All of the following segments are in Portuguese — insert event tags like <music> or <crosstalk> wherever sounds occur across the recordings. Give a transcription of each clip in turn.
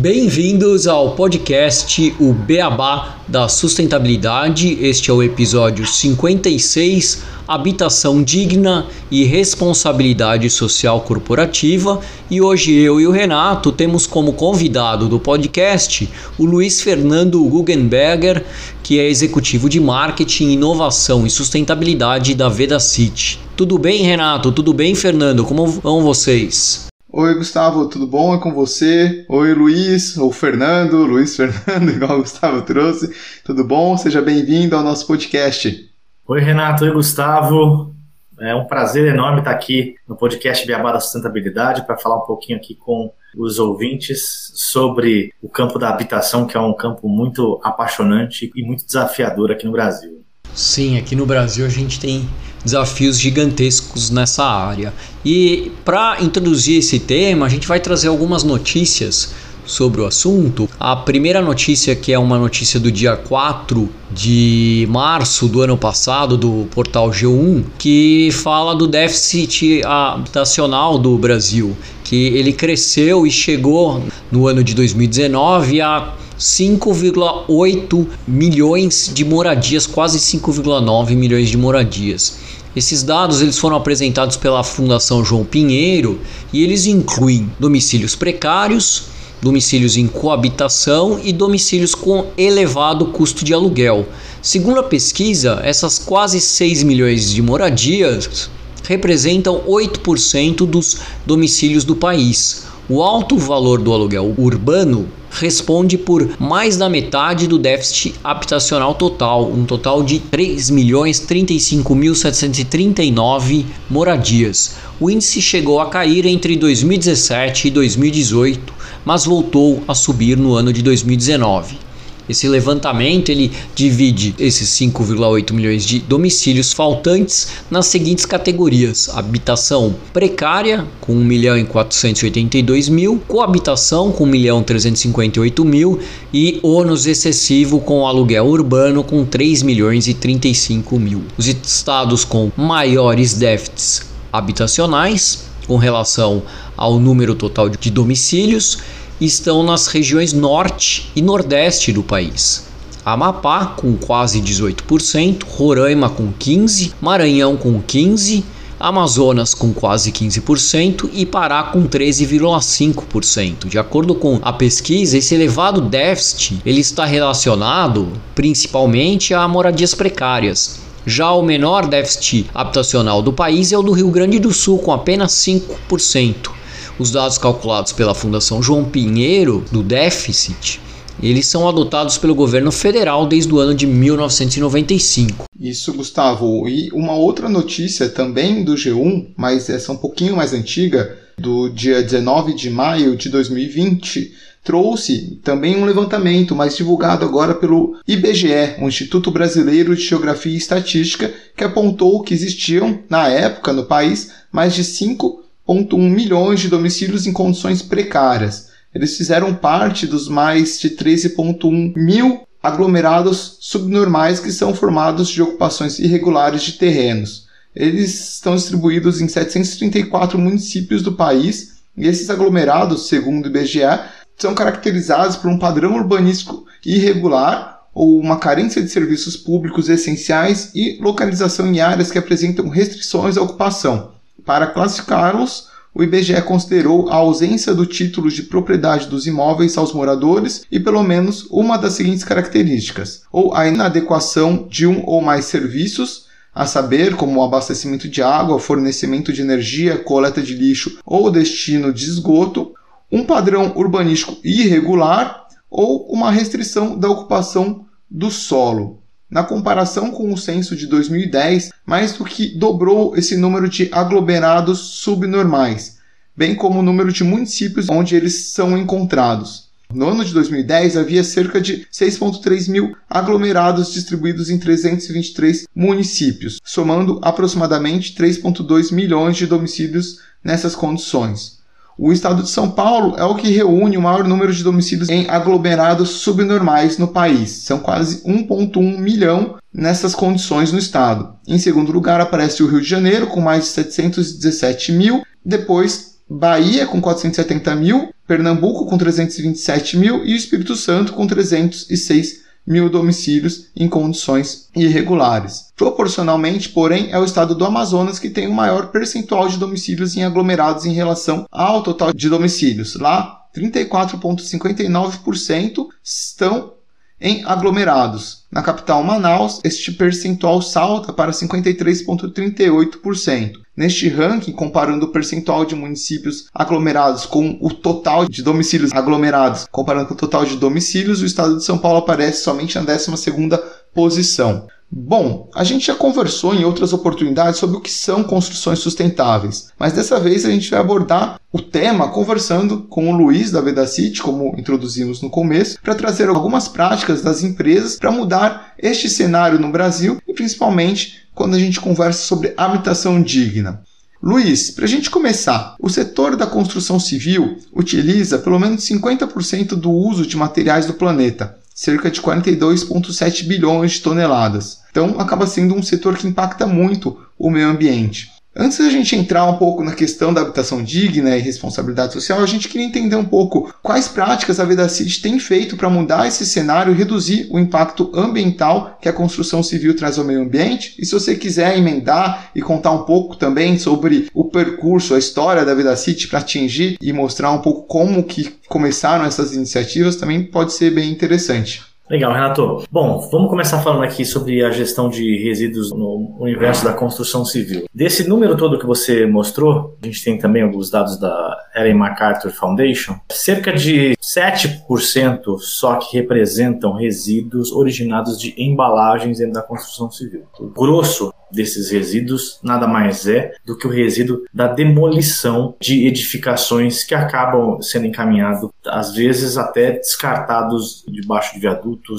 Bem-vindos ao podcast O Beabá da Sustentabilidade. Este é o episódio 56, Habitação Digna e Responsabilidade Social Corporativa. E hoje eu e o Renato temos como convidado do podcast o Luiz Fernando Guggenberger, que é executivo de marketing, inovação e sustentabilidade da Veda City. Tudo bem, Renato? Tudo bem, Fernando? Como vão vocês? Oi, Gustavo, tudo bom? É com você? Oi, Luiz, ou Fernando, <laughs> Luiz Fernando, igual o Gustavo trouxe. Tudo bom? Seja bem-vindo ao nosso podcast. Oi, Renato, oi, Gustavo. É um prazer enorme estar aqui no podcast Beabá da Sustentabilidade para falar um pouquinho aqui com os ouvintes sobre o campo da habitação, que é um campo muito apaixonante e muito desafiador aqui no Brasil. Sim, aqui no Brasil a gente tem desafios gigantescos nessa área. E para introduzir esse tema, a gente vai trazer algumas notícias sobre o assunto. A primeira notícia, que é uma notícia do dia 4 de março do ano passado, do portal G1, que fala do déficit habitacional do Brasil, que ele cresceu e chegou no ano de 2019 a 5,8 milhões de moradias, quase 5,9 milhões de moradias. Esses dados eles foram apresentados pela Fundação João Pinheiro e eles incluem domicílios precários, domicílios em coabitação e domicílios com elevado custo de aluguel. Segundo a pesquisa, essas quase 6 milhões de moradias representam 8% dos domicílios do país. O alto valor do aluguel urbano responde por mais da metade do déficit habitacional total, um total de 3.035.739 moradias. O índice chegou a cair entre 2017 e 2018, mas voltou a subir no ano de 2019. Esse levantamento ele divide esses 5,8 milhões de domicílios faltantes nas seguintes categorias: habitação precária com 1 milhão e 482 mil, coabitação com 1 milhão 358 mil. E ônus excessivo com aluguel urbano com 3 milhões e 35 mil. Os estados com maiores déficits habitacionais com relação ao número total de domicílios estão nas regiões norte e nordeste do país. Amapá com quase 18%, Roraima com 15%, Maranhão com 15%, Amazonas com quase 15% e Pará com 13,5%. De acordo com a pesquisa, esse elevado déficit ele está relacionado principalmente a moradias precárias. Já o menor déficit habitacional do país é o do Rio Grande do Sul, com apenas 5%. Os dados calculados pela Fundação João Pinheiro do déficit eles são adotados pelo governo federal desde o ano de 1995. Isso, Gustavo. E uma outra notícia também do G1, mas essa é um pouquinho mais antiga, do dia 19 de maio de 2020, trouxe também um levantamento, mais divulgado agora pelo IBGE, o Instituto Brasileiro de Geografia e Estatística, que apontou que existiam, na época, no país, mais de 5 1,1 milhões de domicílios em condições precárias. Eles fizeram parte dos mais de 13,1 mil aglomerados subnormais que são formados de ocupações irregulares de terrenos. Eles estão distribuídos em 734 municípios do país e esses aglomerados, segundo o IBGE, são caracterizados por um padrão urbanístico irregular ou uma carência de serviços públicos essenciais e localização em áreas que apresentam restrições à ocupação. Para classificá-los, o IBGE considerou a ausência do título de propriedade dos imóveis aos moradores e pelo menos uma das seguintes características: ou a inadequação de um ou mais serviços, a saber, como o abastecimento de água, fornecimento de energia, coleta de lixo ou destino de esgoto, um padrão urbanístico irregular ou uma restrição da ocupação do solo na comparação com o censo de 2010, mais do que dobrou esse número de aglomerados subnormais, bem como o número de municípios onde eles são encontrados. No ano de 2010, havia cerca de 6,3 mil aglomerados distribuídos em 323 municípios, somando aproximadamente 3,2 milhões de domicílios nessas condições. O estado de São Paulo é o que reúne o maior número de domicílios em aglomerados subnormais no país. São quase 1,1 milhão nessas condições no estado. Em segundo lugar aparece o Rio de Janeiro, com mais de 717 mil. Depois, Bahia, com 470 mil. Pernambuco, com 327 mil. E o Espírito Santo, com 306 mil domicílios em condições irregulares. Proporcionalmente, porém, é o estado do Amazonas que tem o maior percentual de domicílios em aglomerados em relação ao total de domicílios. Lá, 34,59% estão em aglomerados. Na capital Manaus, este percentual salta para 53,38%. Neste ranking, comparando o percentual de municípios aglomerados com o total de domicílios aglomerados, comparando com o total de domicílios, o estado de São Paulo aparece somente na 12ª posição. Bom, a gente já conversou em outras oportunidades sobre o que são construções sustentáveis, mas dessa vez a gente vai abordar o tema conversando com o Luiz da Vedacity, como introduzimos no começo, para trazer algumas práticas das empresas para mudar este cenário no Brasil e principalmente quando a gente conversa sobre habitação digna. Luiz, para a gente começar, o setor da construção civil utiliza pelo menos 50% do uso de materiais do planeta cerca de 42,7 bilhões de toneladas. Então, acaba sendo um setor que impacta muito o meio ambiente. Antes da gente entrar um pouco na questão da habitação digna e responsabilidade social, a gente queria entender um pouco quais práticas a Vedacity tem feito para mudar esse cenário e reduzir o impacto ambiental que a construção civil traz ao meio ambiente. E se você quiser emendar e contar um pouco também sobre o percurso, a história da Vedacity para atingir e mostrar um pouco como que começaram essas iniciativas, também pode ser bem interessante. Legal, Renato. Bom, vamos começar falando aqui sobre a gestão de resíduos no universo da construção civil. Desse número todo que você mostrou, a gente tem também alguns dados da Ellen MacArthur Foundation, cerca de 7% só que representam resíduos originados de embalagens dentro da construção civil. O grosso desses resíduos nada mais é do que o resíduo da demolição de edificações que acabam sendo encaminhados, às vezes até descartados debaixo de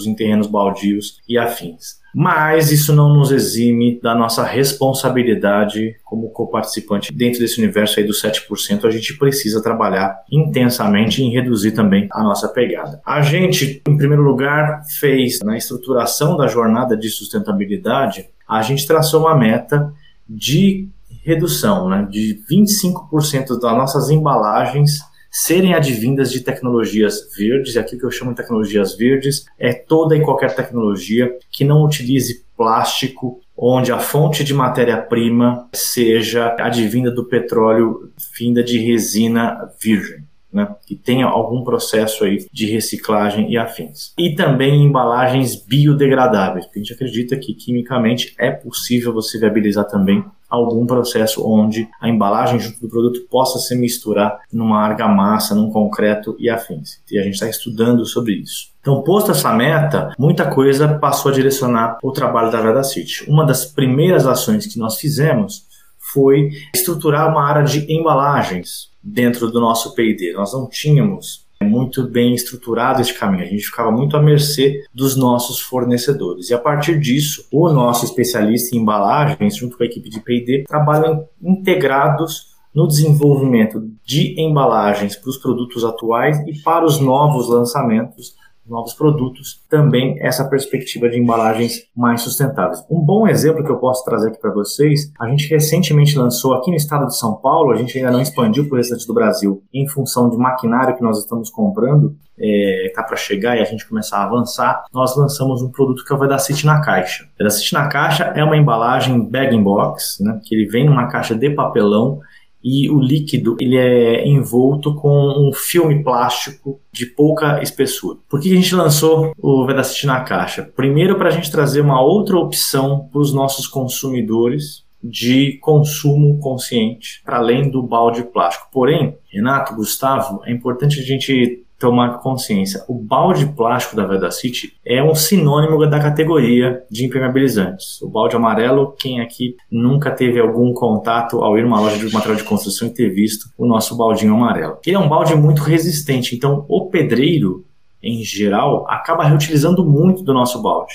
em terrenos baldios e afins. Mas isso não nos exime da nossa responsabilidade como coparticipante dentro desse universo aí dos 7%. A gente precisa trabalhar intensamente em reduzir também a nossa pegada. A gente, em primeiro lugar, fez na estruturação da jornada de sustentabilidade a gente traçou uma meta de redução, né, de 25% das nossas embalagens serem advindas de tecnologias verdes, e aqui que eu chamo de tecnologias verdes é toda e qualquer tecnologia que não utilize plástico, onde a fonte de matéria-prima seja advinda do petróleo vinda de resina virgem né, que tenha algum processo aí de reciclagem e afins. E também embalagens biodegradáveis, porque a gente acredita que quimicamente é possível você viabilizar também algum processo onde a embalagem junto do produto possa se misturar numa argamassa, num concreto e afins. E a gente está estudando sobre isso. Então, posto essa meta, muita coisa passou a direcionar o trabalho da Veda City. Uma das primeiras ações que nós fizemos foi estruturar uma área de embalagens dentro do nosso P&D. Nós não tínhamos muito bem estruturado esse caminho, a gente ficava muito à mercê dos nossos fornecedores. E a partir disso, o nosso especialista em embalagens, junto com a equipe de P&D, trabalham integrados no desenvolvimento de embalagens para os produtos atuais e para os novos lançamentos novos produtos, também essa perspectiva de embalagens mais sustentáveis. Um bom exemplo que eu posso trazer aqui para vocês, a gente recentemente lançou aqui no estado de São Paulo, a gente ainda não expandiu para o restante do Brasil, em função de maquinário que nós estamos comprando, está é, para chegar e a gente começar a avançar, nós lançamos um produto que é o Vedacity na caixa. Vedacity na caixa é uma embalagem bag-in-box, né, que ele vem numa caixa de papelão e o líquido ele é envolto com um filme plástico de pouca espessura. Por que a gente lançou o Vedacity na caixa? Primeiro para a gente trazer uma outra opção para os nossos consumidores de consumo consciente, para além do balde plástico. Porém, Renato, Gustavo, é importante a gente tomar consciência. O balde plástico da Vedacity é um sinônimo da categoria de impermeabilizantes. O balde amarelo, quem aqui nunca teve algum contato ao ir numa loja de material de construção e ter visto o nosso baldinho amarelo. Ele é um balde muito resistente, então o pedreiro, em geral, acaba reutilizando muito do nosso balde.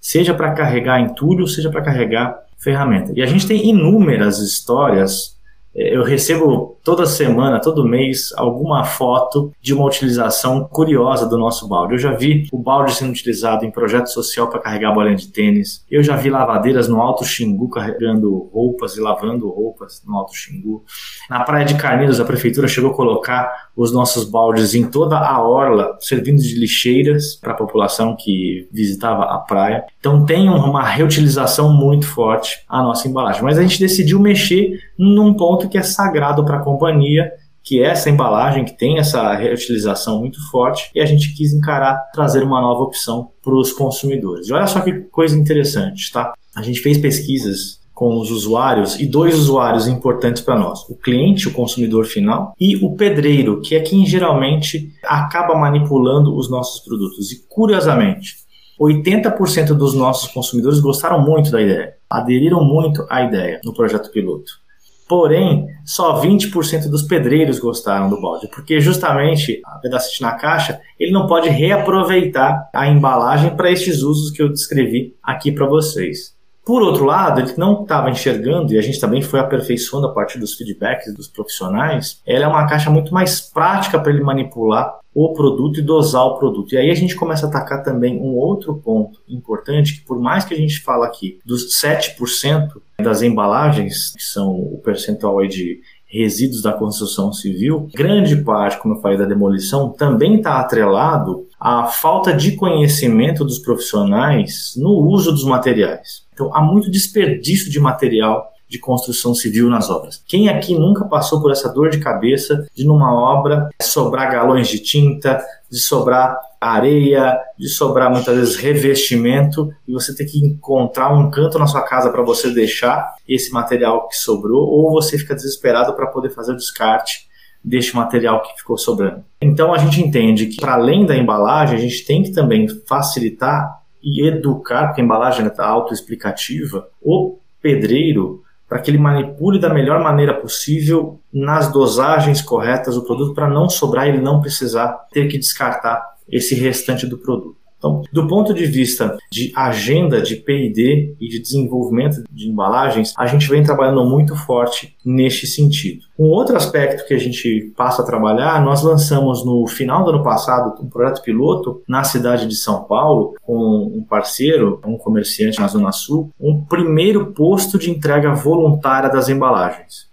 Seja para carregar entulho, seja para carregar ferramenta. E a gente tem inúmeras histórias é, eu recebo toda semana, todo mês, alguma foto de uma utilização curiosa do nosso balde. Eu já vi o balde sendo utilizado em projeto social para carregar bolinha de tênis. Eu já vi lavadeiras no Alto Xingu carregando roupas e lavando roupas no Alto Xingu. Na Praia de Carneiros, a prefeitura chegou a colocar os nossos baldes em toda a orla, servindo de lixeiras para a população que visitava a praia. Então tem uma reutilização muito forte a nossa embalagem. Mas a gente decidiu mexer num ponto que é sagrado para a companhia, que é essa embalagem, que tem essa reutilização muito forte, e a gente quis encarar, trazer uma nova opção para os consumidores. E olha só que coisa interessante, tá? A gente fez pesquisas com os usuários e dois usuários importantes para nós: o cliente, o consumidor final, e o pedreiro, que é quem geralmente acaba manipulando os nossos produtos. E curiosamente, 80% dos nossos consumidores gostaram muito da ideia, aderiram muito à ideia no projeto piloto. Porém, só 20% dos pedreiros gostaram do balde, porque justamente a pedacite na caixa, ele não pode reaproveitar a embalagem para estes usos que eu descrevi aqui para vocês. Por outro lado, ele não estava enxergando, e a gente também foi aperfeiçoando a partir dos feedbacks dos profissionais, ela é uma caixa muito mais prática para ele manipular o produto e dosar o produto. E aí a gente começa a atacar também um outro ponto importante, que por mais que a gente fala aqui dos 7% das embalagens, que são o percentual aí de resíduos da construção civil, grande parte, como eu falei, da demolição também está atrelado à falta de conhecimento dos profissionais no uso dos materiais. Então, há muito desperdício de material de construção civil nas obras. Quem aqui nunca passou por essa dor de cabeça de numa obra sobrar galões de tinta, de sobrar areia, de sobrar muitas vezes revestimento e você ter que encontrar um canto na sua casa para você deixar esse material que sobrou ou você fica desesperado para poder fazer o descarte deste material que ficou sobrando. Então a gente entende que para além da embalagem, a gente tem que também facilitar e educar, porque a embalagem está autoexplicativa, o pedreiro para que ele manipule da melhor maneira possível nas dosagens corretas o produto para não sobrar e ele não precisar ter que descartar esse restante do produto. Então, do ponto de vista de agenda de P&D e de desenvolvimento de embalagens, a gente vem trabalhando muito forte neste sentido. Um outro aspecto que a gente passa a trabalhar, nós lançamos no final do ano passado um projeto piloto na cidade de São Paulo com um parceiro, um comerciante na Zona Sul, um primeiro posto de entrega voluntária das embalagens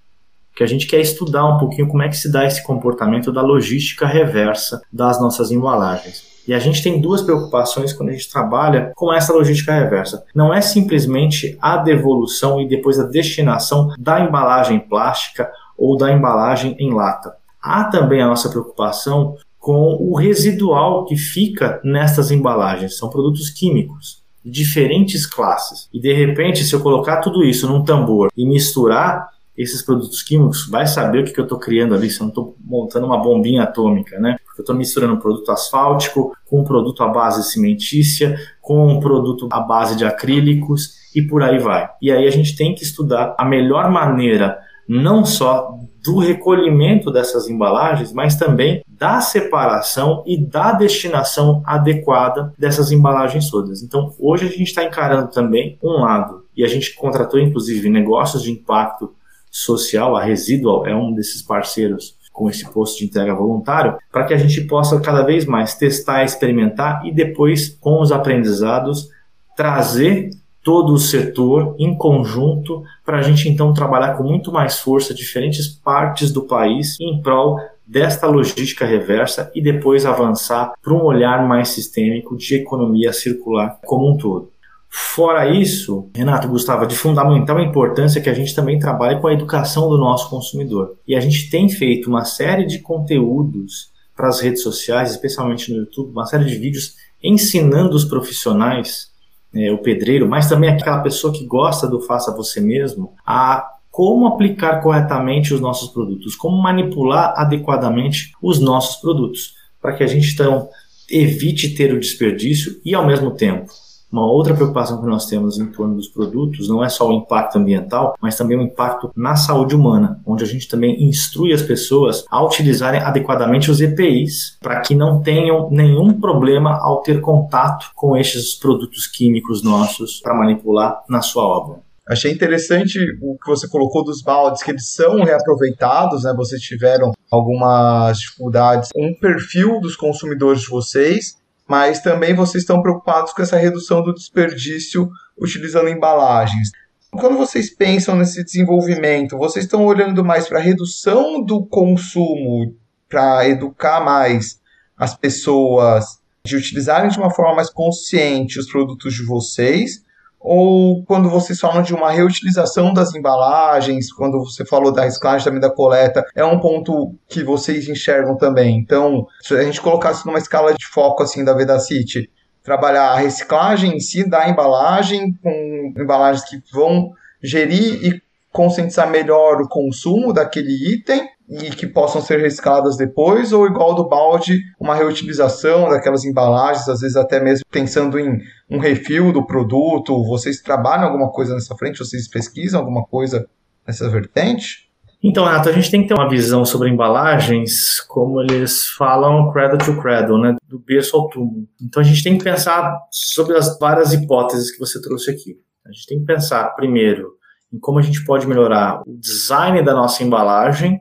que a gente quer estudar um pouquinho como é que se dá esse comportamento da logística reversa das nossas embalagens. E a gente tem duas preocupações quando a gente trabalha com essa logística reversa. Não é simplesmente a devolução e depois a destinação da embalagem plástica ou da embalagem em lata. Há também a nossa preocupação com o residual que fica nestas embalagens. São produtos químicos diferentes classes. E de repente, se eu colocar tudo isso num tambor e misturar esses produtos químicos, vai saber o que, que eu estou criando ali, se eu não estou montando uma bombinha atômica, né? Eu estou misturando um produto asfáltico com um produto à base cimentícia, com um produto à base de acrílicos e por aí vai. E aí a gente tem que estudar a melhor maneira, não só do recolhimento dessas embalagens, mas também da separação e da destinação adequada dessas embalagens todas. Então, hoje a gente está encarando também um lado, e a gente contratou inclusive negócios de impacto social, a Residual é um desses parceiros com esse posto de entrega voluntário, para que a gente possa cada vez mais testar, experimentar e depois, com os aprendizados, trazer todo o setor em conjunto para a gente então trabalhar com muito mais força diferentes partes do país em prol desta logística reversa e depois avançar para um olhar mais sistêmico de economia circular como um todo. Fora isso, Renato Gustavo, de fundamental importância que a gente também trabalhe com a educação do nosso consumidor. E a gente tem feito uma série de conteúdos para as redes sociais, especialmente no YouTube, uma série de vídeos ensinando os profissionais, né, o pedreiro, mas também aquela pessoa que gosta do faça você mesmo, a como aplicar corretamente os nossos produtos, como manipular adequadamente os nossos produtos para que a gente então evite ter o desperdício e ao mesmo tempo uma outra preocupação que nós temos em torno dos produtos não é só o impacto ambiental, mas também o impacto na saúde humana, onde a gente também instrui as pessoas a utilizarem adequadamente os EPIs para que não tenham nenhum problema ao ter contato com estes produtos químicos nossos para manipular na sua obra. Achei interessante o que você colocou dos baldes, que eles são reaproveitados, né? Vocês tiveram algumas dificuldades, um perfil dos consumidores de vocês mas também vocês estão preocupados com essa redução do desperdício utilizando embalagens. Quando vocês pensam nesse desenvolvimento, vocês estão olhando mais para a redução do consumo, para educar mais as pessoas de utilizarem de uma forma mais consciente os produtos de vocês, ou quando vocês falam de uma reutilização das embalagens, quando você falou da reciclagem também da coleta, é um ponto que vocês enxergam também. Então, se a gente colocasse numa escala de foco assim da Vedacity, trabalhar a reciclagem em si da embalagem com embalagens que vão gerir e conscientizar melhor o consumo daquele item e que possam ser recicladas depois, ou igual do balde, uma reutilização daquelas embalagens, às vezes até mesmo pensando em um refil do produto. Vocês trabalham alguma coisa nessa frente? Vocês pesquisam alguma coisa nessa vertente? Então, Renato, a gente tem que ter uma visão sobre embalagens, como eles falam, cradle to cradle, né? do berço ao túmulo. Então, a gente tem que pensar sobre as várias hipóteses que você trouxe aqui. A gente tem que pensar, primeiro, em como a gente pode melhorar o design da nossa embalagem,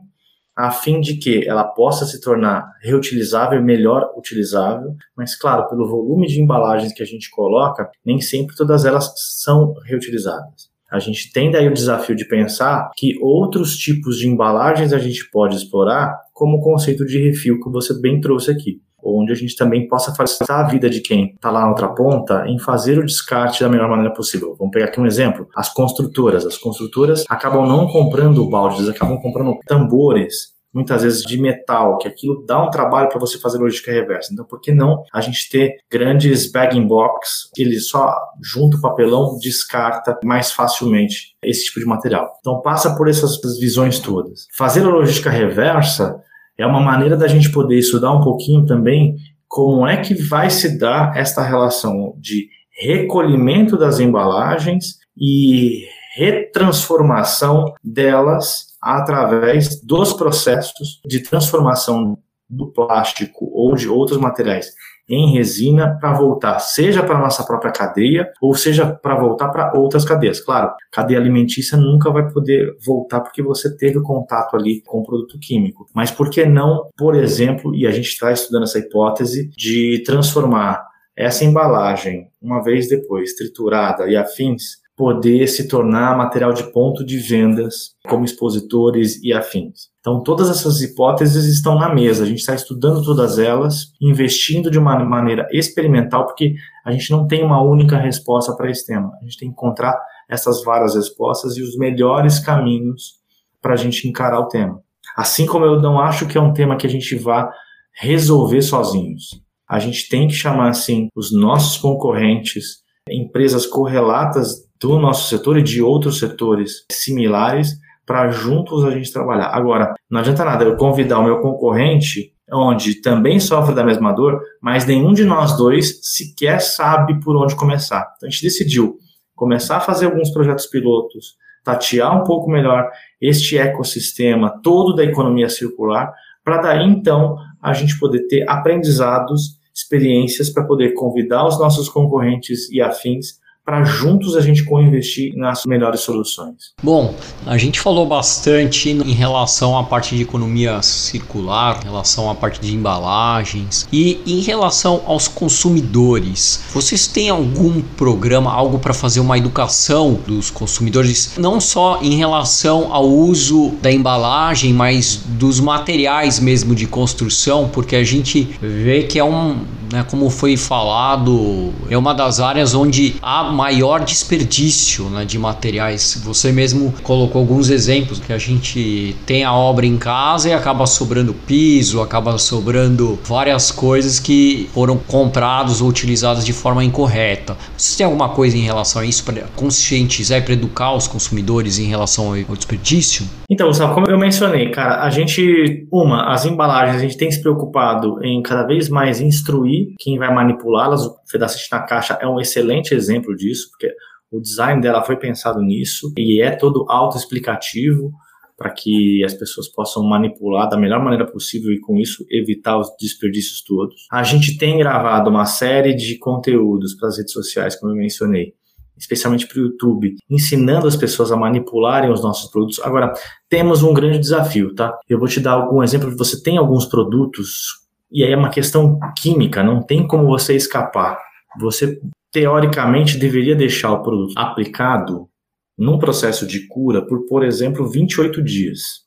a fim de que ela possa se tornar reutilizável, melhor utilizável, mas claro, pelo volume de embalagens que a gente coloca, nem sempre todas elas são reutilizáveis. A gente tem daí o desafio de pensar que outros tipos de embalagens a gente pode explorar, como o conceito de refil que você bem trouxe aqui onde a gente também possa facilitar a vida de quem está lá na outra ponta em fazer o descarte da melhor maneira possível. Vamos pegar aqui um exemplo: as construtoras. As construtoras acabam não comprando baldes, acabam comprando tambores muitas vezes de metal, que aquilo dá um trabalho para você fazer logística reversa. Então, por que não a gente ter grandes bagging box, ele só junta o papelão, descarta mais facilmente esse tipo de material. Então, passa por essas visões todas. Fazer a logística reversa é uma maneira da gente poder estudar um pouquinho também como é que vai se dar esta relação de recolhimento das embalagens e retransformação delas através dos processos de transformação do plástico ou de outros materiais em resina para voltar, seja para a nossa própria cadeia, ou seja para voltar para outras cadeias. Claro, cadeia alimentícia nunca vai poder voltar porque você teve contato ali com o produto químico. Mas por que não, por exemplo, e a gente está estudando essa hipótese de transformar essa embalagem, uma vez depois triturada e afins, poder se tornar material de ponto de vendas como expositores e afins. Então, todas essas hipóteses estão na mesa. A gente está estudando todas elas, investindo de uma maneira experimental, porque a gente não tem uma única resposta para esse tema. A gente tem que encontrar essas várias respostas e os melhores caminhos para a gente encarar o tema. Assim como eu não acho que é um tema que a gente vá resolver sozinhos. A gente tem que chamar, assim, os nossos concorrentes, empresas correlatas do nosso setor e de outros setores similares para juntos a gente trabalhar. Agora, não adianta nada eu convidar o meu concorrente, onde também sofre da mesma dor, mas nenhum de nós dois sequer sabe por onde começar. Então a gente decidiu começar a fazer alguns projetos pilotos, tatear um pouco melhor este ecossistema todo da economia circular, para daí então a gente poder ter aprendizados, experiências para poder convidar os nossos concorrentes e afins para juntos a gente co-investir nas melhores soluções. Bom, a gente falou bastante em relação à parte de economia circular, em relação à parte de embalagens e em relação aos consumidores. Vocês têm algum programa, algo para fazer uma educação dos consumidores, não só em relação ao uso da embalagem, mas dos materiais mesmo de construção, porque a gente vê que é um né, como foi falado, é uma das áreas onde há maior desperdício né, de materiais. Você mesmo colocou alguns exemplos que a gente tem a obra em casa e acaba sobrando piso, acaba sobrando várias coisas que foram comprados ou utilizadas de forma incorreta. Você tem alguma coisa em relação a isso para conscientizar e para educar os consumidores em relação ao desperdício? Então, Gustavo, como eu mencionei, cara, a gente, uma, as embalagens, a gente tem se preocupado em cada vez mais instruir quem vai manipulá-las. O Fedacite na Caixa é um excelente exemplo disso, porque o design dela foi pensado nisso e é todo autoexplicativo para que as pessoas possam manipular da melhor maneira possível e com isso evitar os desperdícios todos. A gente tem gravado uma série de conteúdos para as redes sociais, como eu mencionei, especialmente para o YouTube, ensinando as pessoas a manipularem os nossos produtos. Agora, temos um grande desafio, tá? Eu vou te dar algum exemplo. Você tem alguns produtos, e aí é uma questão química, não tem como você escapar. Você, teoricamente, deveria deixar o produto aplicado num processo de cura por, por exemplo, 28 dias.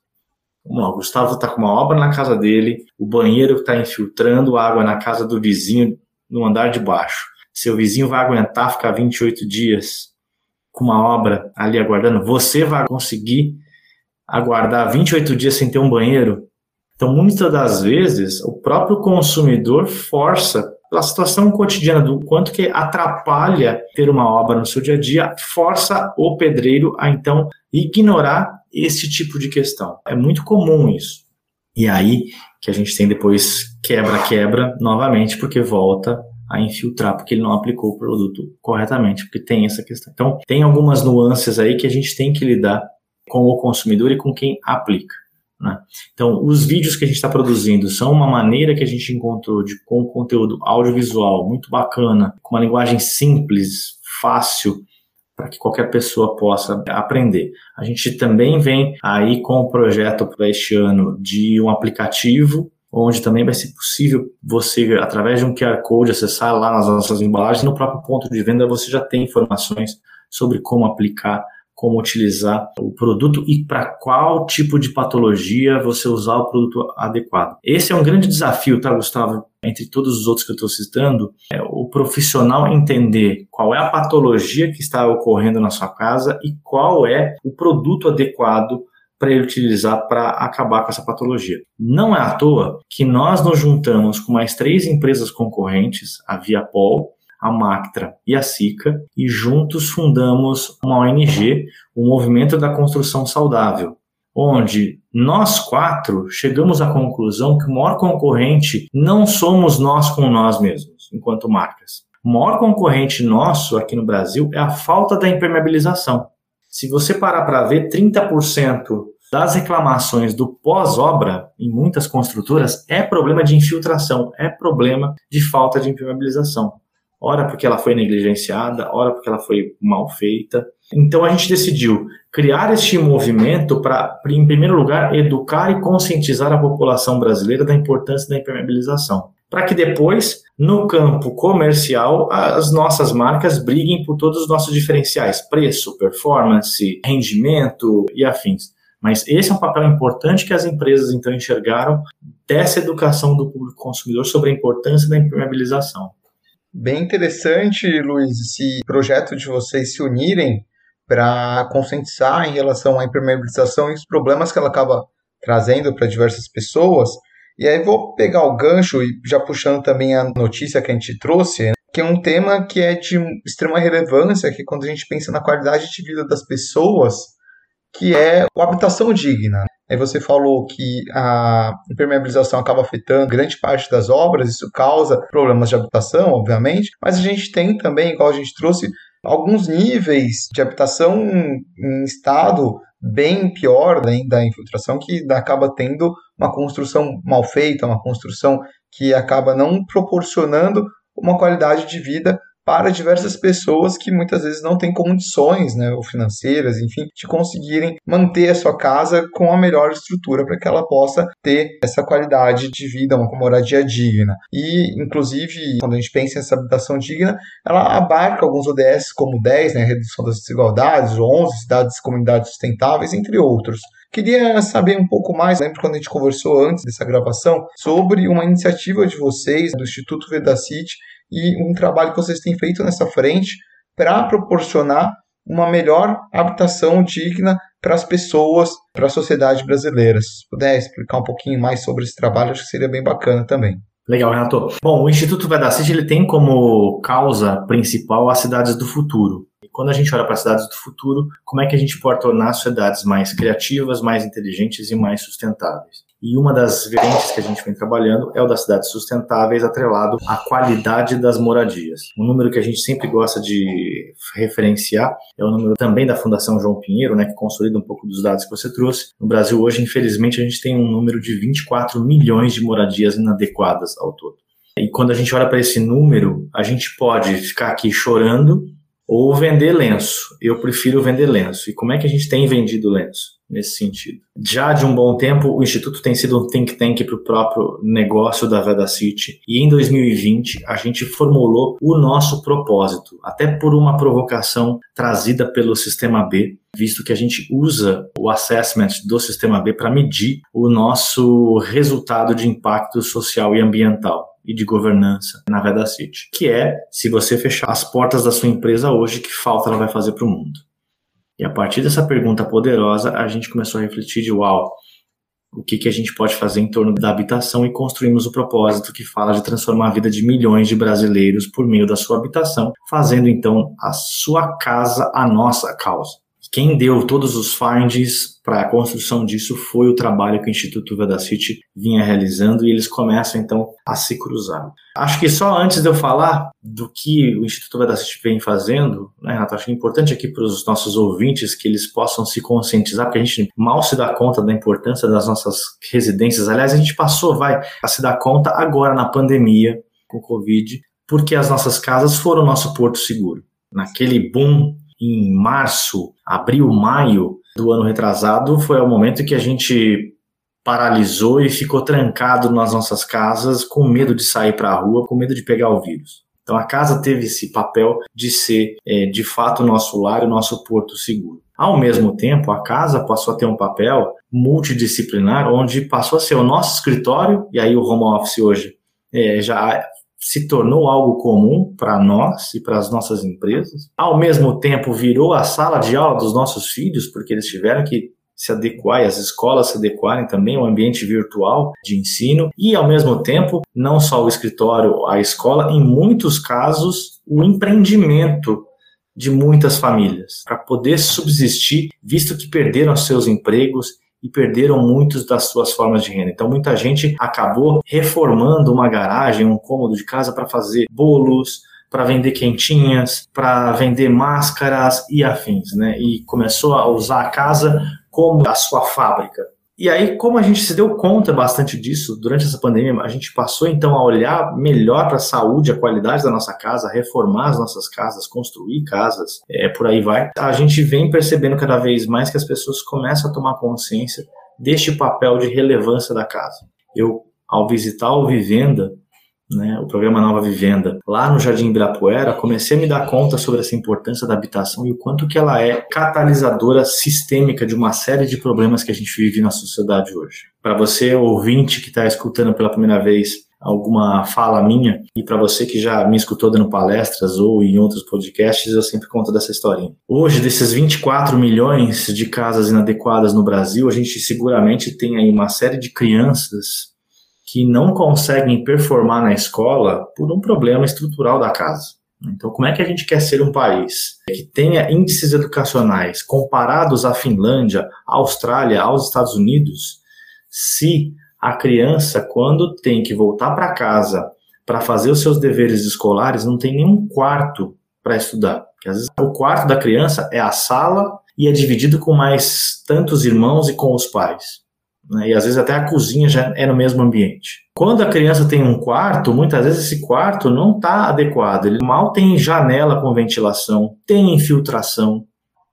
Vamos lá, o Gustavo está com uma obra na casa dele, o banheiro está infiltrando água na casa do vizinho no andar de baixo seu vizinho vai aguentar ficar 28 dias com uma obra ali aguardando, você vai conseguir aguardar 28 dias sem ter um banheiro? Então, muitas das vezes, o próprio consumidor força pela situação cotidiana do quanto que atrapalha ter uma obra no seu dia a dia, força o pedreiro a então ignorar esse tipo de questão. É muito comum isso. E aí que a gente tem depois quebra-quebra novamente, porque volta a infiltrar, porque ele não aplicou o produto corretamente, porque tem essa questão. Então, tem algumas nuances aí que a gente tem que lidar com o consumidor e com quem aplica. Né? Então, os vídeos que a gente está produzindo são uma maneira que a gente encontrou de com conteúdo audiovisual muito bacana, com uma linguagem simples, fácil, para que qualquer pessoa possa aprender. A gente também vem aí com o projeto para este ano de um aplicativo onde também vai ser possível você, através de um QR Code, acessar lá nas nossas embalagens. No próprio ponto de venda, você já tem informações sobre como aplicar, como utilizar o produto e para qual tipo de patologia você usar o produto adequado. Esse é um grande desafio, tá, Gustavo? Entre todos os outros que eu estou citando, é o profissional entender qual é a patologia que está ocorrendo na sua casa e qual é o produto adequado para ele utilizar para acabar com essa patologia. Não é à toa que nós nos juntamos com mais três empresas concorrentes, a Viapol, a Mactra e a SICA, e juntos fundamos uma ONG, o Movimento da Construção Saudável, onde nós quatro chegamos à conclusão que o maior concorrente não somos nós com nós mesmos, enquanto marcas. O maior concorrente nosso aqui no Brasil é a falta da impermeabilização. Se você parar para ver, 30% das reclamações do pós-obra em muitas construtoras é problema de infiltração, é problema de falta de impermeabilização. Ora porque ela foi negligenciada, ora porque ela foi mal feita. Então a gente decidiu criar este movimento para, em primeiro lugar, educar e conscientizar a população brasileira da importância da impermeabilização para que depois, no campo comercial, as nossas marcas briguem por todos os nossos diferenciais: preço, performance, rendimento e afins. Mas esse é um papel importante que as empresas então enxergaram dessa educação do público consumidor sobre a importância da impermeabilização. Bem interessante, Luiz, esse projeto de vocês se unirem para conscientizar em relação à impermeabilização e os problemas que ela acaba trazendo para diversas pessoas. E aí vou pegar o gancho e já puxando também a notícia que a gente trouxe, né, que é um tema que é de extrema relevância, que quando a gente pensa na qualidade de vida das pessoas, que é a habitação digna. Aí você falou que a impermeabilização acaba afetando grande parte das obras, isso causa problemas de habitação, obviamente, mas a gente tem também, igual a gente trouxe, alguns níveis de habitação em estado bem pior da infiltração, que acaba tendo uma construção mal feita, uma construção que acaba não proporcionando uma qualidade de vida para diversas pessoas que muitas vezes não têm condições, né, ou financeiras, enfim, de conseguirem manter a sua casa com a melhor estrutura para que ela possa ter essa qualidade de vida, uma moradia digna. E, inclusive, quando a gente pensa em essa habitação digna, ela abarca alguns ODS como 10, né, redução das desigualdades, 11 cidades e comunidades sustentáveis, entre outros. Queria saber um pouco mais, lembro quando a gente conversou antes dessa gravação, sobre uma iniciativa de vocês, do Instituto Vedacity, e um trabalho que vocês têm feito nessa frente para proporcionar uma melhor habitação digna para as pessoas, para a sociedade brasileira. Se puder explicar um pouquinho mais sobre esse trabalho, acho que seria bem bacana também. Legal, Renato. Bom, o Instituto Vedacity ele tem como causa principal as cidades do futuro. E quando a gente olha para as cidades do futuro, como é que a gente pode tornar as cidades mais criativas, mais inteligentes e mais sustentáveis? E uma das vertentes que a gente vem trabalhando é o das cidades sustentáveis, atrelado à qualidade das moradias. Um número que a gente sempre gosta de referenciar é o número também da Fundação João Pinheiro, né, que consolida um pouco dos dados que você trouxe. No Brasil, hoje, infelizmente, a gente tem um número de 24 milhões de moradias inadequadas ao todo. E quando a gente olha para esse número, a gente pode ficar aqui chorando ou vender lenço. Eu prefiro vender lenço. E como é que a gente tem vendido lenço nesse sentido? Já de um bom tempo, o Instituto tem sido um think tank para o próprio negócio da Veda City. E em 2020, a gente formulou o nosso propósito, até por uma provocação trazida pelo Sistema B, visto que a gente usa o assessment do Sistema B para medir o nosso resultado de impacto social e ambiental e de governança na Veda City, que é se você fechar as portas da sua empresa hoje, que falta ela vai fazer para o mundo? E a partir dessa pergunta poderosa, a gente começou a refletir de uau, o que, que a gente pode fazer em torno da habitação e construímos o propósito que fala de transformar a vida de milhões de brasileiros por meio da sua habitação, fazendo então a sua casa a nossa causa. Quem deu todos os findings para a construção disso foi o trabalho que o Instituto Vedacity vinha realizando e eles começam então a se cruzar. Acho que só antes de eu falar do que o Instituto Vedacity vem fazendo, né, Renato, acho que é importante aqui para os nossos ouvintes que eles possam se conscientizar, porque a gente mal se dá conta da importância das nossas residências. Aliás, a gente passou, vai, a se dar conta agora na pandemia com o Covid, porque as nossas casas foram o nosso porto seguro. Naquele boom em março, abril, maio do ano retrasado, foi o momento que a gente paralisou e ficou trancado nas nossas casas com medo de sair para a rua, com medo de pegar o vírus. Então a casa teve esse papel de ser, é, de fato, o nosso lar, o nosso porto seguro. Ao mesmo tempo, a casa passou a ter um papel multidisciplinar, onde passou a ser o nosso escritório, e aí o home office hoje é, já se tornou algo comum para nós e para as nossas empresas. Ao mesmo tempo, virou a sala de aula dos nossos filhos, porque eles tiveram que se adequar e as escolas se adequarem também ao ambiente virtual de ensino e ao mesmo tempo não só o escritório, a escola, em muitos casos o empreendimento de muitas famílias para poder subsistir, visto que perderam seus empregos e perderam muitas das suas formas de renda. Então, muita gente acabou reformando uma garagem, um cômodo de casa para fazer bolos, para vender quentinhas, para vender máscaras e afins, né? E começou a usar a casa como a sua fábrica. E aí, como a gente se deu conta bastante disso durante essa pandemia, a gente passou então a olhar melhor para a saúde, a qualidade da nossa casa, reformar as nossas casas, construir casas, é, por aí vai. A gente vem percebendo cada vez mais que as pessoas começam a tomar consciência deste papel de relevância da casa. Eu, ao visitar o Vivenda, né, o programa Nova Vivenda, lá no Jardim Ibirapuera, comecei a me dar conta sobre essa importância da habitação e o quanto que ela é catalisadora sistêmica de uma série de problemas que a gente vive na sociedade hoje. Para você, ouvinte que está escutando pela primeira vez alguma fala minha, e para você que já me escutou dando palestras ou em outros podcasts, eu sempre conto dessa historinha. Hoje, desses 24 milhões de casas inadequadas no Brasil, a gente seguramente tem aí uma série de crianças que não conseguem performar na escola por um problema estrutural da casa. Então, como é que a gente quer ser um país que tenha índices educacionais comparados à Finlândia, à Austrália, aos Estados Unidos, se a criança, quando tem que voltar para casa para fazer os seus deveres escolares, não tem nenhum quarto para estudar? Porque às vezes o quarto da criança é a sala e é dividido com mais tantos irmãos e com os pais. Né? E às vezes até a cozinha já é no mesmo ambiente. Quando a criança tem um quarto, muitas vezes esse quarto não está adequado. Ele mal tem janela com ventilação, tem infiltração.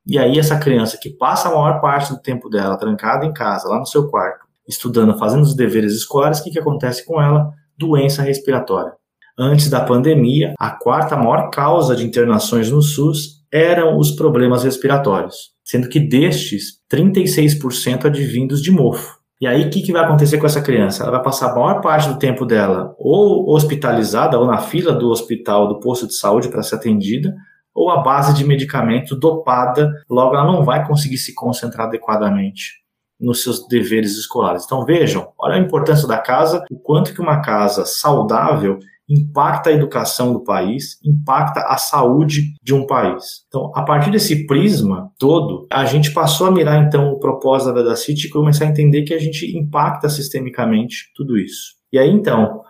E aí essa criança que passa a maior parte do tempo dela trancada em casa, lá no seu quarto, estudando, fazendo os deveres escolares, o que, que acontece com ela? Doença respiratória. Antes da pandemia, a quarta maior causa de internações no SUS eram os problemas respiratórios, sendo que destes, 36% advindos de mofo. E aí, o que, que vai acontecer com essa criança? Ela vai passar a maior parte do tempo dela ou hospitalizada, ou na fila do hospital, do posto de saúde para ser atendida, ou a base de medicamento dopada, logo ela não vai conseguir se concentrar adequadamente nos seus deveres escolares. Então vejam, olha a importância da casa, o quanto que uma casa saudável impacta a educação do país, impacta a saúde de um país. Então, a partir desse prisma todo, a gente passou a mirar então o propósito da Vedacity e começar a entender que a gente impacta sistemicamente tudo isso. E aí então,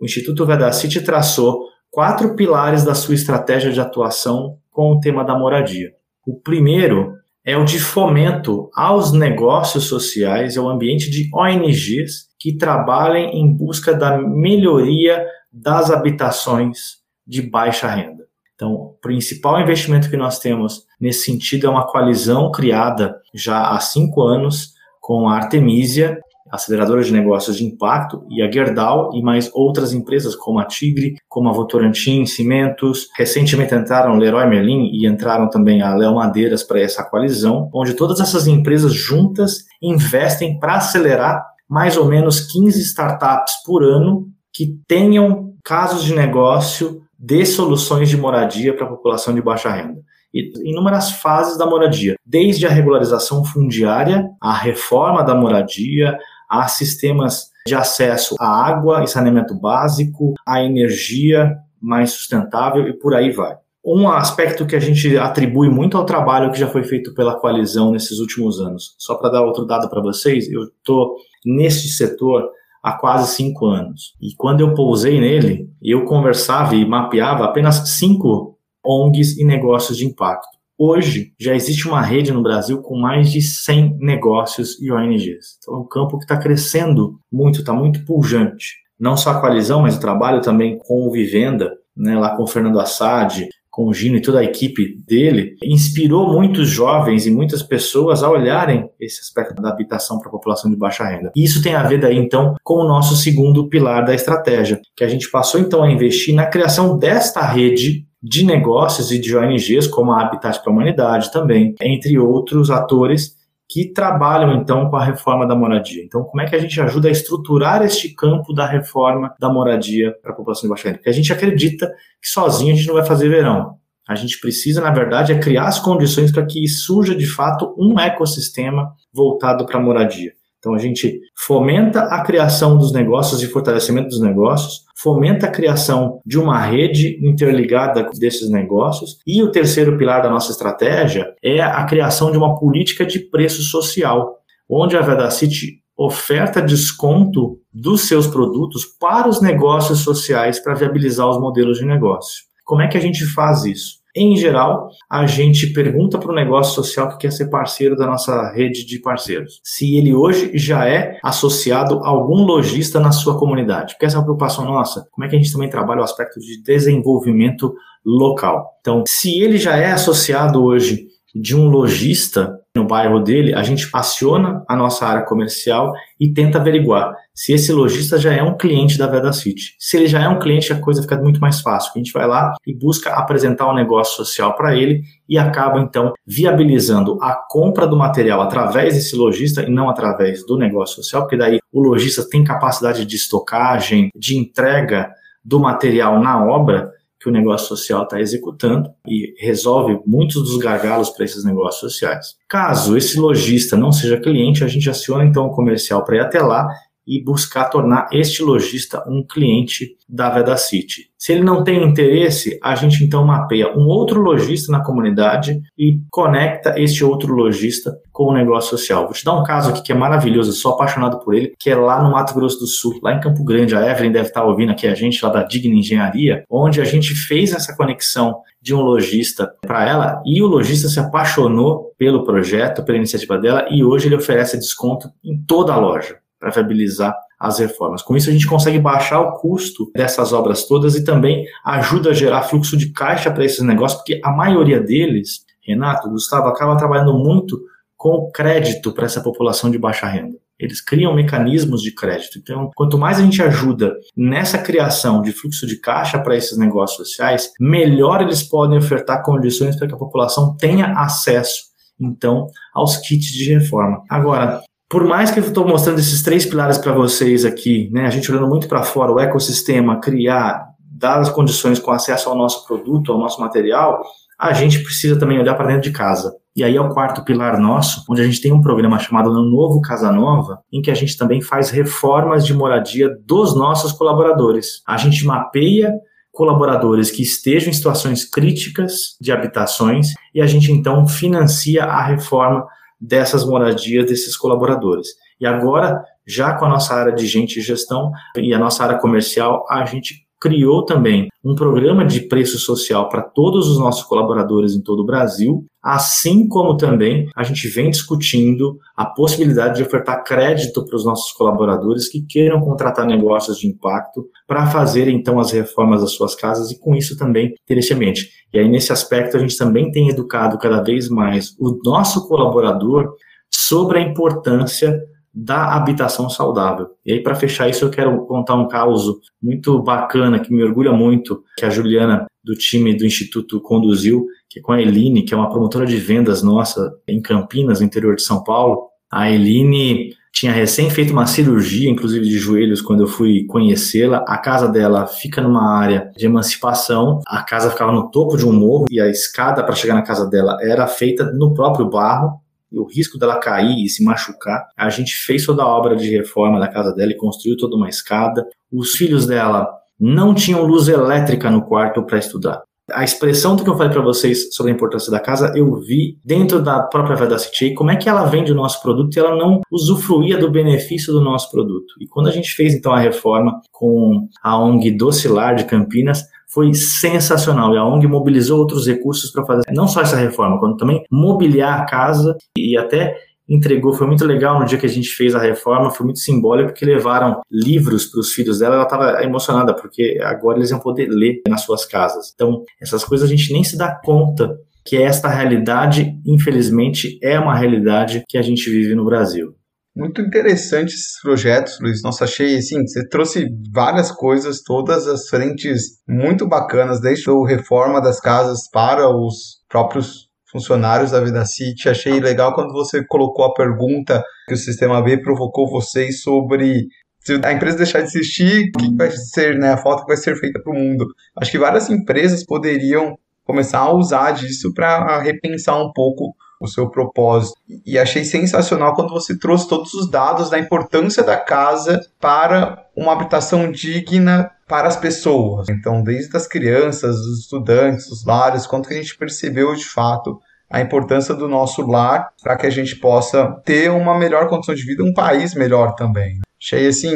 o Instituto Vedacity traçou quatro pilares da sua estratégia de atuação com o tema da moradia. O primeiro é o de fomento aos negócios sociais, é o ambiente de ONGs que trabalhem em busca da melhoria das habitações de baixa renda. Então, o principal investimento que nós temos nesse sentido é uma coalizão criada já há cinco anos com a Artemisia, aceleradora de negócios de impacto, e a Gerdau e mais outras empresas como a Tigre, como a Votorantim Cimentos. Recentemente entraram Leroy Merlin e entraram também a Léo Madeiras para essa coalizão, onde todas essas empresas juntas investem para acelerar mais ou menos 15 startups por ano que tenham casos de negócio de soluções de moradia para a população de baixa renda. E inúmeras fases da moradia, desde a regularização fundiária, a reforma da moradia, a sistemas de acesso à água e saneamento básico, à energia mais sustentável e por aí vai. Um aspecto que a gente atribui muito ao trabalho que já foi feito pela coalizão nesses últimos anos. Só para dar outro dado para vocês, eu estou nesse setor há quase cinco anos. E quando eu pousei nele, eu conversava e mapeava apenas cinco ONGs e negócios de impacto. Hoje, já existe uma rede no Brasil com mais de 100 negócios e ONGs. Então, é um campo que está crescendo muito, está muito pujante. Não só a coalizão, mas o trabalho também com o Vivenda, né, lá com o Fernando Assad, com o Gino e toda a equipe dele, inspirou muitos jovens e muitas pessoas a olharem esse aspecto da habitação para a população de baixa renda. E isso tem a ver daí então com o nosso segundo pilar da estratégia, que a gente passou então a investir na criação desta rede de negócios e de ONGs, como a Habitat para a Humanidade também, entre outros atores que trabalham então com a reforma da moradia. Então, como é que a gente ajuda a estruturar este campo da reforma da moradia para a população de baixa renda? Porque a gente acredita que sozinho a gente não vai fazer verão. A gente precisa, na verdade, é criar as condições para que surja de fato um ecossistema voltado para a moradia. Então a gente fomenta a criação dos negócios e fortalecimento dos negócios, fomenta a criação de uma rede interligada desses negócios e o terceiro pilar da nossa estratégia é a criação de uma política de preço social, onde a Vedacity oferta desconto dos seus produtos para os negócios sociais para viabilizar os modelos de negócio. Como é que a gente faz isso? Em geral, a gente pergunta para o negócio social que quer ser parceiro da nossa rede de parceiros. Se ele hoje já é associado a algum lojista na sua comunidade. Porque essa é uma preocupação nossa. Como é que a gente também trabalha o aspecto de desenvolvimento local? Então, se ele já é associado hoje de um lojista no bairro dele, a gente aciona a nossa área comercial e tenta averiguar se esse lojista já é um cliente da Veda City. Se ele já é um cliente, a coisa fica muito mais fácil. A gente vai lá e busca apresentar um negócio social para ele e acaba então viabilizando a compra do material através desse lojista e não através do negócio social, porque daí o lojista tem capacidade de estocagem, de entrega do material na obra que o negócio social está executando e resolve muitos dos gargalos para esses negócios sociais. Caso esse lojista não seja cliente, a gente aciona então o comercial para ir até lá e buscar tornar este lojista um cliente da Veda City. Se ele não tem interesse, a gente então mapeia um outro lojista na comunidade e conecta este outro lojista com o negócio social. Vou te dar um caso aqui que é maravilhoso, sou apaixonado por ele, que é lá no Mato Grosso do Sul, lá em Campo Grande. A Evelyn deve estar ouvindo aqui a gente lá da Digna Engenharia, onde a gente fez essa conexão de um lojista para ela e o lojista se apaixonou pelo projeto, pela iniciativa dela e hoje ele oferece desconto em toda a loja para viabilizar as reformas. Com isso, a gente consegue baixar o custo dessas obras todas e também ajuda a gerar fluxo de caixa para esses negócios, porque a maioria deles, Renato, Gustavo, acaba trabalhando muito com crédito para essa população de baixa renda. eles criam mecanismos de crédito. Então, quanto mais a gente ajuda nessa criação de fluxo de caixa para esses negócios sociais, melhor eles podem ofertar condições para que a população tenha acesso, então, aos kits de reforma. Agora, por mais que eu estou mostrando esses três pilares para vocês aqui, né, a gente olhando muito para fora, o ecossistema, criar, dar as condições com acesso ao nosso produto, ao nosso material, a gente precisa também olhar para dentro de casa. E aí é o quarto pilar nosso, onde a gente tem um programa chamado No Novo Casa Nova, em que a gente também faz reformas de moradia dos nossos colaboradores. A gente mapeia colaboradores que estejam em situações críticas de habitações e a gente então financia a reforma dessas moradias desses colaboradores. E agora, já com a nossa área de gente e gestão e a nossa área comercial, a gente criou também um programa de preço social para todos os nossos colaboradores em todo o Brasil, assim como também a gente vem discutindo a possibilidade de ofertar crédito para os nossos colaboradores que queiram contratar negócios de impacto para fazer então as reformas das suas casas e com isso também ter esse ambiente. E aí nesse aspecto a gente também tem educado cada vez mais o nosso colaborador sobre a importância da habitação saudável. E aí, para fechar isso, eu quero contar um caso muito bacana, que me orgulha muito, que a Juliana, do time do Instituto, conduziu, que é com a Eline, que é uma promotora de vendas nossa em Campinas, no interior de São Paulo. A Eline tinha recém feito uma cirurgia, inclusive de joelhos, quando eu fui conhecê-la. A casa dela fica numa área de emancipação. A casa ficava no topo de um morro e a escada para chegar na casa dela era feita no próprio barro e o risco dela cair e se machucar. A gente fez toda a obra de reforma da casa dela e construiu toda uma escada. Os filhos dela não tinham luz elétrica no quarto para estudar. A expressão do que eu falei para vocês sobre a importância da casa, eu vi dentro da própria Vedacity, como é que ela vende o nosso produto e ela não usufruía do benefício do nosso produto. E quando a gente fez então a reforma com a ONG Docilar de Campinas, foi sensacional. E a ONG mobilizou outros recursos para fazer não só essa reforma, quanto também mobiliar a casa e até entregou, foi muito legal no dia que a gente fez a reforma, foi muito simbólico porque levaram livros para os filhos dela, ela estava emocionada porque agora eles iam poder ler nas suas casas. Então, essas coisas a gente nem se dá conta que esta realidade, infelizmente, é uma realidade que a gente vive no Brasil. Muito interessante esses projetos, Luiz. Nossa, achei assim, você trouxe várias coisas, todas as frentes muito bacanas, desde a reforma das casas para os próprios funcionários da Vida City. Achei legal quando você colocou a pergunta que o Sistema B provocou vocês sobre se a empresa deixar de existir, o que vai ser, né, a falta que vai ser feita para o mundo. Acho que várias empresas poderiam começar a usar disso para repensar um pouco o seu propósito. E achei sensacional quando você trouxe todos os dados da importância da casa para uma habitação digna para as pessoas. Então, desde as crianças, os estudantes, os lares, quanto que a gente percebeu de fato a importância do nosso lar para que a gente possa ter uma melhor condição de vida, um país melhor também. Achei assim,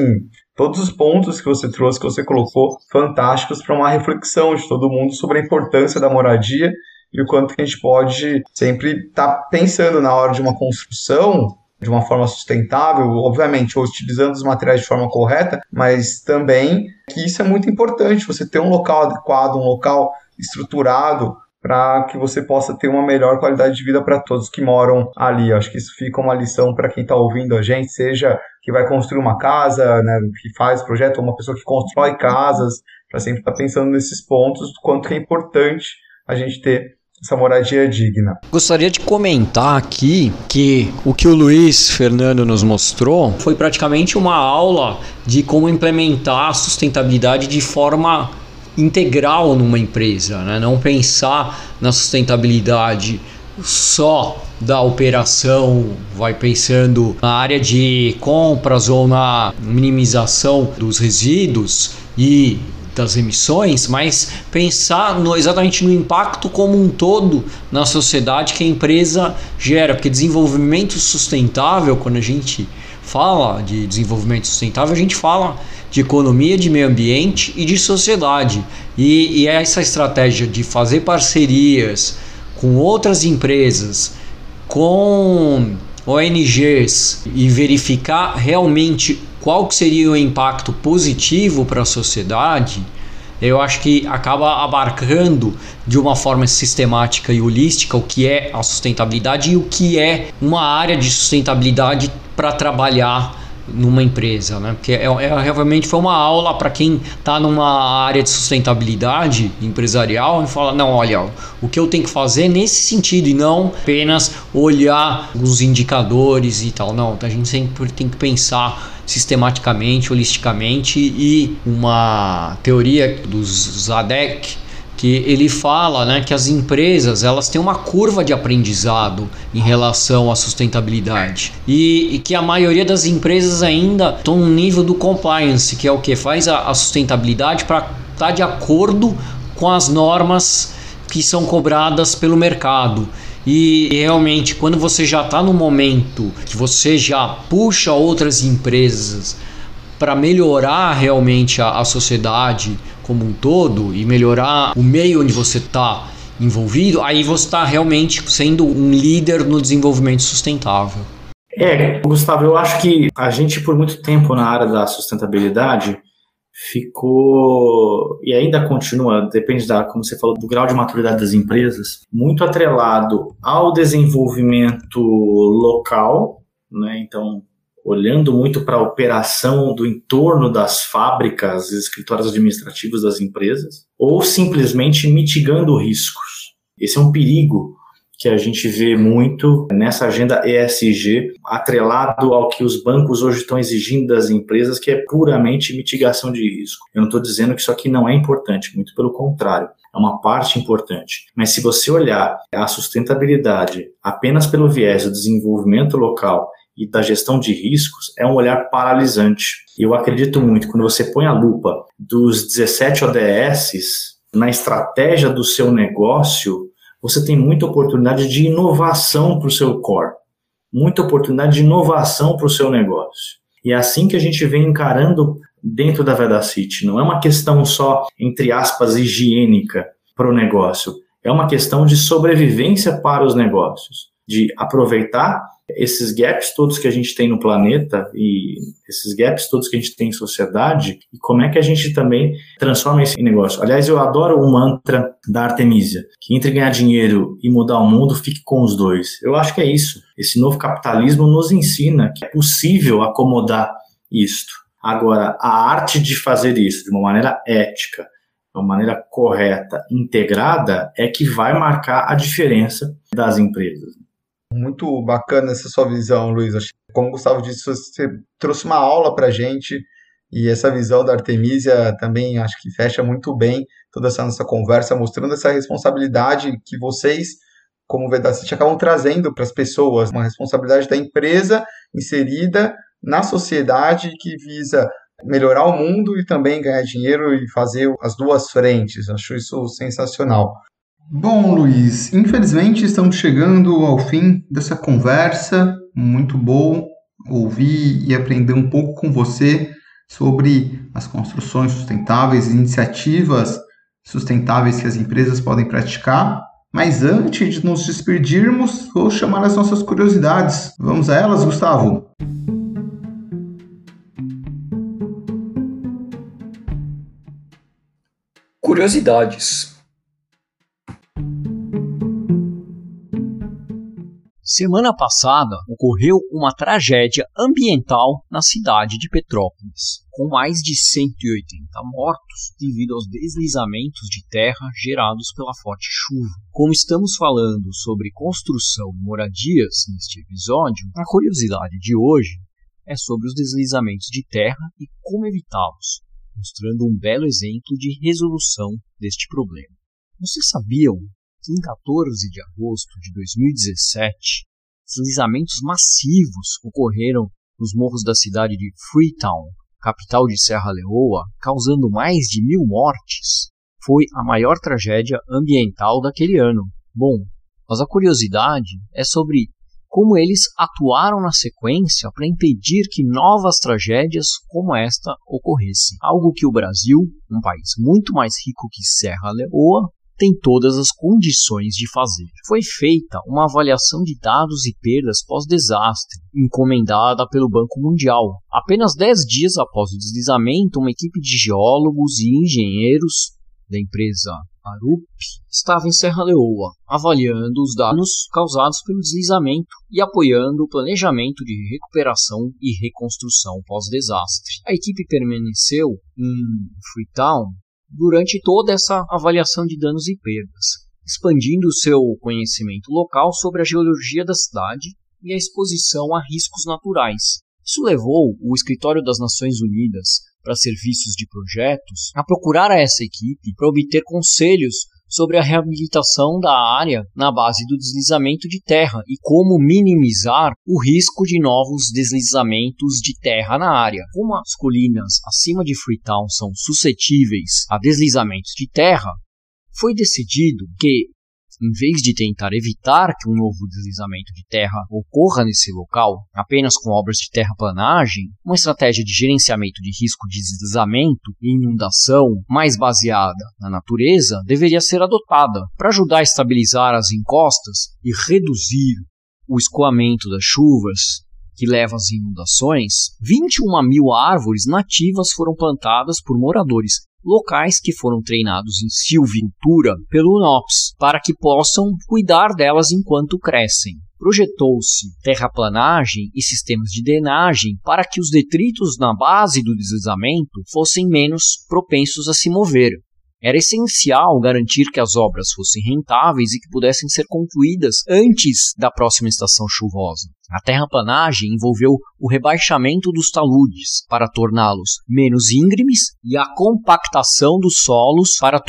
todos os pontos que você trouxe, que você colocou, fantásticos para uma reflexão de todo mundo sobre a importância da moradia e o quanto que a gente pode sempre estar tá pensando na hora de uma construção de uma forma sustentável, obviamente, utilizando os materiais de forma correta, mas também que isso é muito importante, você ter um local adequado, um local estruturado para que você possa ter uma melhor qualidade de vida para todos que moram ali. acho que isso fica uma lição para quem está ouvindo a gente, seja que vai construir uma casa, né, que faz projeto, ou uma pessoa que constrói casas, para sempre estar tá pensando nesses pontos, do quanto é importante a gente ter essa moradia digna. Gostaria de comentar aqui que o que o Luiz Fernando nos mostrou foi praticamente uma aula de como implementar a sustentabilidade de forma integral numa empresa, né? não pensar na sustentabilidade só da operação, vai pensando na área de compras ou na minimização dos resíduos e das emissões, mas pensar no, exatamente no impacto como um todo na sociedade que a empresa gera, porque desenvolvimento sustentável, quando a gente fala de desenvolvimento sustentável, a gente fala de economia, de meio ambiente e de sociedade. E, e essa estratégia de fazer parcerias com outras empresas, com ONGs e verificar realmente qual que seria o impacto positivo para a sociedade, eu acho que acaba abarcando de uma forma sistemática e holística o que é a sustentabilidade e o que é uma área de sustentabilidade para trabalhar numa empresa, né? Porque é, é realmente foi uma aula para quem está numa área de sustentabilidade empresarial e fala não, olha, o que eu tenho que fazer nesse sentido e não apenas olhar os indicadores e tal. Não, a gente sempre tem que pensar sistematicamente, holisticamente e uma teoria dos Zadek que ele fala né, que as empresas elas têm uma curva de aprendizado em relação à sustentabilidade e, e que a maioria das empresas ainda estão no nível do compliance, que é o que faz a, a sustentabilidade para estar tá de acordo com as normas que são cobradas pelo mercado. E realmente, quando você já está no momento que você já puxa outras empresas para melhorar realmente a, a sociedade, como um todo e melhorar o meio onde você está envolvido, aí você está realmente sendo um líder no desenvolvimento sustentável. É, Gustavo, eu acho que a gente por muito tempo na área da sustentabilidade ficou e ainda continua, depende da, como você falou, do grau de maturidade das empresas, muito atrelado ao desenvolvimento local, né? Então, olhando muito para a operação do entorno das fábricas escritórios administrativos das empresas, ou simplesmente mitigando riscos. Esse é um perigo que a gente vê muito nessa agenda ESG, atrelado ao que os bancos hoje estão exigindo das empresas, que é puramente mitigação de risco. Eu não estou dizendo que isso aqui não é importante, muito pelo contrário, é uma parte importante. Mas se você olhar a sustentabilidade apenas pelo viés do desenvolvimento local e da gestão de riscos é um olhar paralisante. Eu acredito muito, quando você põe a lupa dos 17 ODSs na estratégia do seu negócio, você tem muita oportunidade de inovação para o seu core, muita oportunidade de inovação para o seu negócio. E é assim que a gente vem encarando dentro da Vedacity. Não é uma questão só, entre aspas, higiênica para o negócio. É uma questão de sobrevivência para os negócios, de aproveitar esses gaps todos que a gente tem no planeta e esses gaps todos que a gente tem em sociedade e como é que a gente também transforma esse negócio. Aliás, eu adoro o mantra da Artemisia, que entre ganhar dinheiro e mudar o mundo, fique com os dois. Eu acho que é isso. Esse novo capitalismo nos ensina que é possível acomodar isto. Agora, a arte de fazer isso de uma maneira ética, de uma maneira correta, integrada, é que vai marcar a diferença das empresas. Muito bacana essa sua visão, Luiz. Como o Gustavo disse, você trouxe uma aula para gente e essa visão da Artemisia também acho que fecha muito bem toda essa nossa conversa, mostrando essa responsabilidade que vocês, como Vedacity, acabam trazendo para as pessoas, uma responsabilidade da empresa inserida na sociedade que visa melhorar o mundo e também ganhar dinheiro e fazer as duas frentes. Acho isso sensacional. Bom, Luiz, infelizmente estamos chegando ao fim dessa conversa. Muito bom ouvir e aprender um pouco com você sobre as construções sustentáveis, iniciativas sustentáveis que as empresas podem praticar. Mas antes de nos despedirmos, vou chamar as nossas curiosidades. Vamos a elas, Gustavo? Curiosidades. Semana passada ocorreu uma tragédia ambiental na cidade de Petrópolis, com mais de 180 mortos devido aos deslizamentos de terra gerados pela forte chuva. Como estamos falando sobre construção e moradias neste episódio, a curiosidade de hoje é sobre os deslizamentos de terra e como evitá-los, mostrando um belo exemplo de resolução deste problema. Vocês sabiam que em 14 de agosto de 2017, deslizamentos massivos ocorreram nos morros da cidade de Freetown, capital de Serra Leoa, causando mais de mil mortes. Foi a maior tragédia ambiental daquele ano. Bom, mas a curiosidade é sobre como eles atuaram na sequência para impedir que novas tragédias como esta ocorressem. Algo que o Brasil, um país muito mais rico que Serra Leoa, tem todas as condições de fazer. Foi feita uma avaliação de dados e perdas pós-desastre, encomendada pelo Banco Mundial. Apenas 10 dias após o deslizamento, uma equipe de geólogos e engenheiros da empresa Arup estava em Serra Leoa, avaliando os danos causados pelo deslizamento e apoiando o planejamento de recuperação e reconstrução pós-desastre. A equipe permaneceu em Freetown durante toda essa avaliação de danos e perdas, expandindo seu conhecimento local sobre a geologia da cidade e a exposição a riscos naturais. Isso levou o Escritório das Nações Unidas para Serviços de Projetos a procurar essa equipe para obter conselhos sobre a reabilitação da área na base do deslizamento de terra e como minimizar o risco de novos deslizamentos de terra na área. Como as colinas acima de Freetown são suscetíveis a deslizamentos de terra, foi decidido que em vez de tentar evitar que um novo deslizamento de terra ocorra nesse local, apenas com obras de terraplanagem, uma estratégia de gerenciamento de risco de deslizamento e inundação mais baseada na natureza deveria ser adotada para ajudar a estabilizar as encostas e reduzir o escoamento das chuvas que leva às inundações, 21 mil árvores nativas foram plantadas por moradores locais que foram treinados em silvicultura pelo NOPS para que possam cuidar delas enquanto crescem. Projetou-se terraplanagem e sistemas de drenagem para que os detritos na base do deslizamento fossem menos propensos a se mover. Era essencial garantir que as obras fossem rentáveis e que pudessem ser concluídas antes da próxima estação chuvosa. A terraplanagem envolveu o rebaixamento dos taludes para torná-los menos íngremes e a compactação dos solos para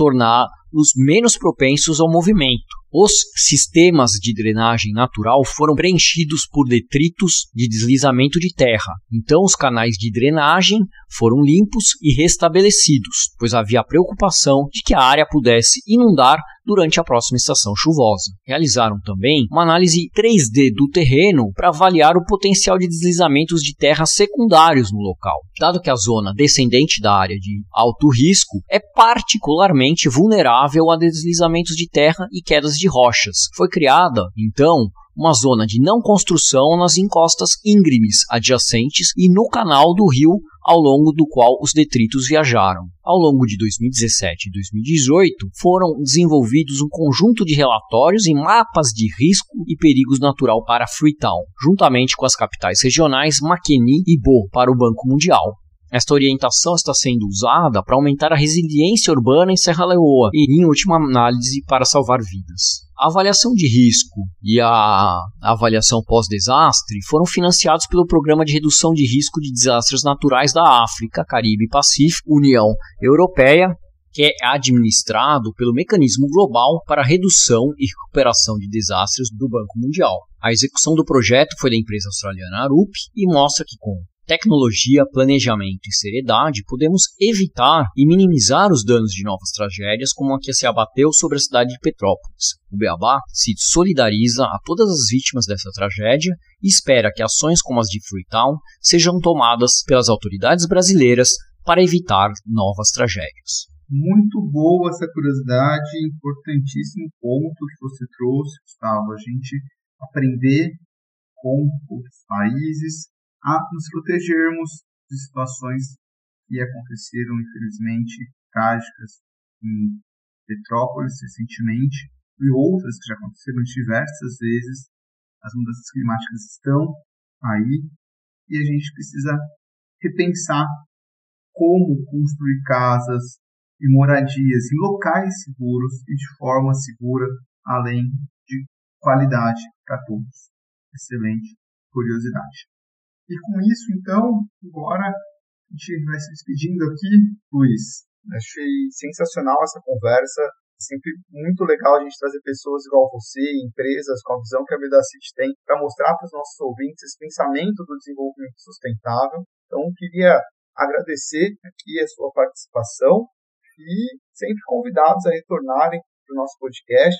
torná-los menos propensos ao movimento. Os sistemas de drenagem natural foram preenchidos por detritos de deslizamento de terra. Então, os canais de drenagem foram limpos e restabelecidos, pois havia preocupação de que a área pudesse inundar durante a próxima estação chuvosa. Realizaram também uma análise 3D do terreno para avaliar o potencial de deslizamentos de terra secundários no local. Dado que a zona descendente da área de alto risco é particularmente vulnerável a deslizamentos de terra e quedas de rochas, foi criada, então, uma zona de não construção nas encostas íngremes adjacentes e no canal do rio ao longo do qual os detritos viajaram. Ao longo de 2017 e 2018, foram desenvolvidos um conjunto de relatórios e mapas de risco e perigos natural para Freetown, juntamente com as capitais regionais Makeni e Bo para o Banco Mundial. Esta orientação está sendo usada para aumentar a resiliência urbana em Serra Leoa e, em última análise, para salvar vidas. A avaliação de risco e a avaliação pós-desastre foram financiados pelo Programa de Redução de Risco de Desastres Naturais da África, Caribe e Pacífico, União Europeia, que é administrado pelo Mecanismo Global para Redução e Recuperação de Desastres do Banco Mundial. A execução do projeto foi da empresa australiana Arup e mostra que, com tecnologia, planejamento e seriedade, podemos evitar e minimizar os danos de novas tragédias como a que se abateu sobre a cidade de Petrópolis. O Beabá se solidariza a todas as vítimas dessa tragédia e espera que ações como as de Freetown sejam tomadas pelas autoridades brasileiras para evitar novas tragédias. Muito boa essa curiosidade, importantíssimo ponto que você trouxe, Gustavo. A gente aprender com outros países, a nos protegermos de situações que aconteceram, infelizmente, trágicas em Petrópolis recentemente e outras que já aconteceram diversas vezes. As mudanças climáticas estão aí e a gente precisa repensar como construir casas e moradias em locais seguros e de forma segura, além de qualidade para todos. Excelente curiosidade. E com isso, então, agora a gente vai se despedindo aqui. Luiz, achei sensacional essa conversa. Sempre muito legal a gente trazer pessoas igual você, empresas com a visão que a City tem, para mostrar para os nossos ouvintes esse pensamento do desenvolvimento sustentável. Então, queria agradecer aqui a sua participação e sempre convidados a retornarem para o nosso podcast.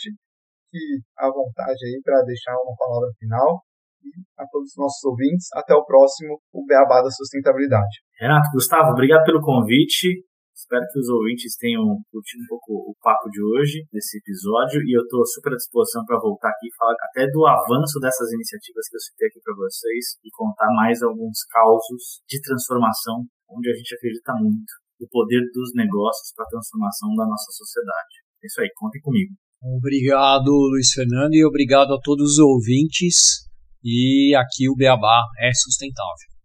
Que à vontade aí para deixar uma palavra final a todos os nossos ouvintes. Até o próximo, o Beabá da Sustentabilidade. Renato, Gustavo, obrigado pelo convite. Espero que os ouvintes tenham curtido um pouco o papo de hoje, desse episódio, e eu estou super à disposição para voltar aqui e falar até do avanço dessas iniciativas que eu citei aqui para vocês e contar mais alguns causos de transformação onde a gente acredita muito no poder dos negócios para a transformação da nossa sociedade. É isso aí, contem comigo. Obrigado, Luiz Fernando, e obrigado a todos os ouvintes. E aqui o Beabá é sustentável.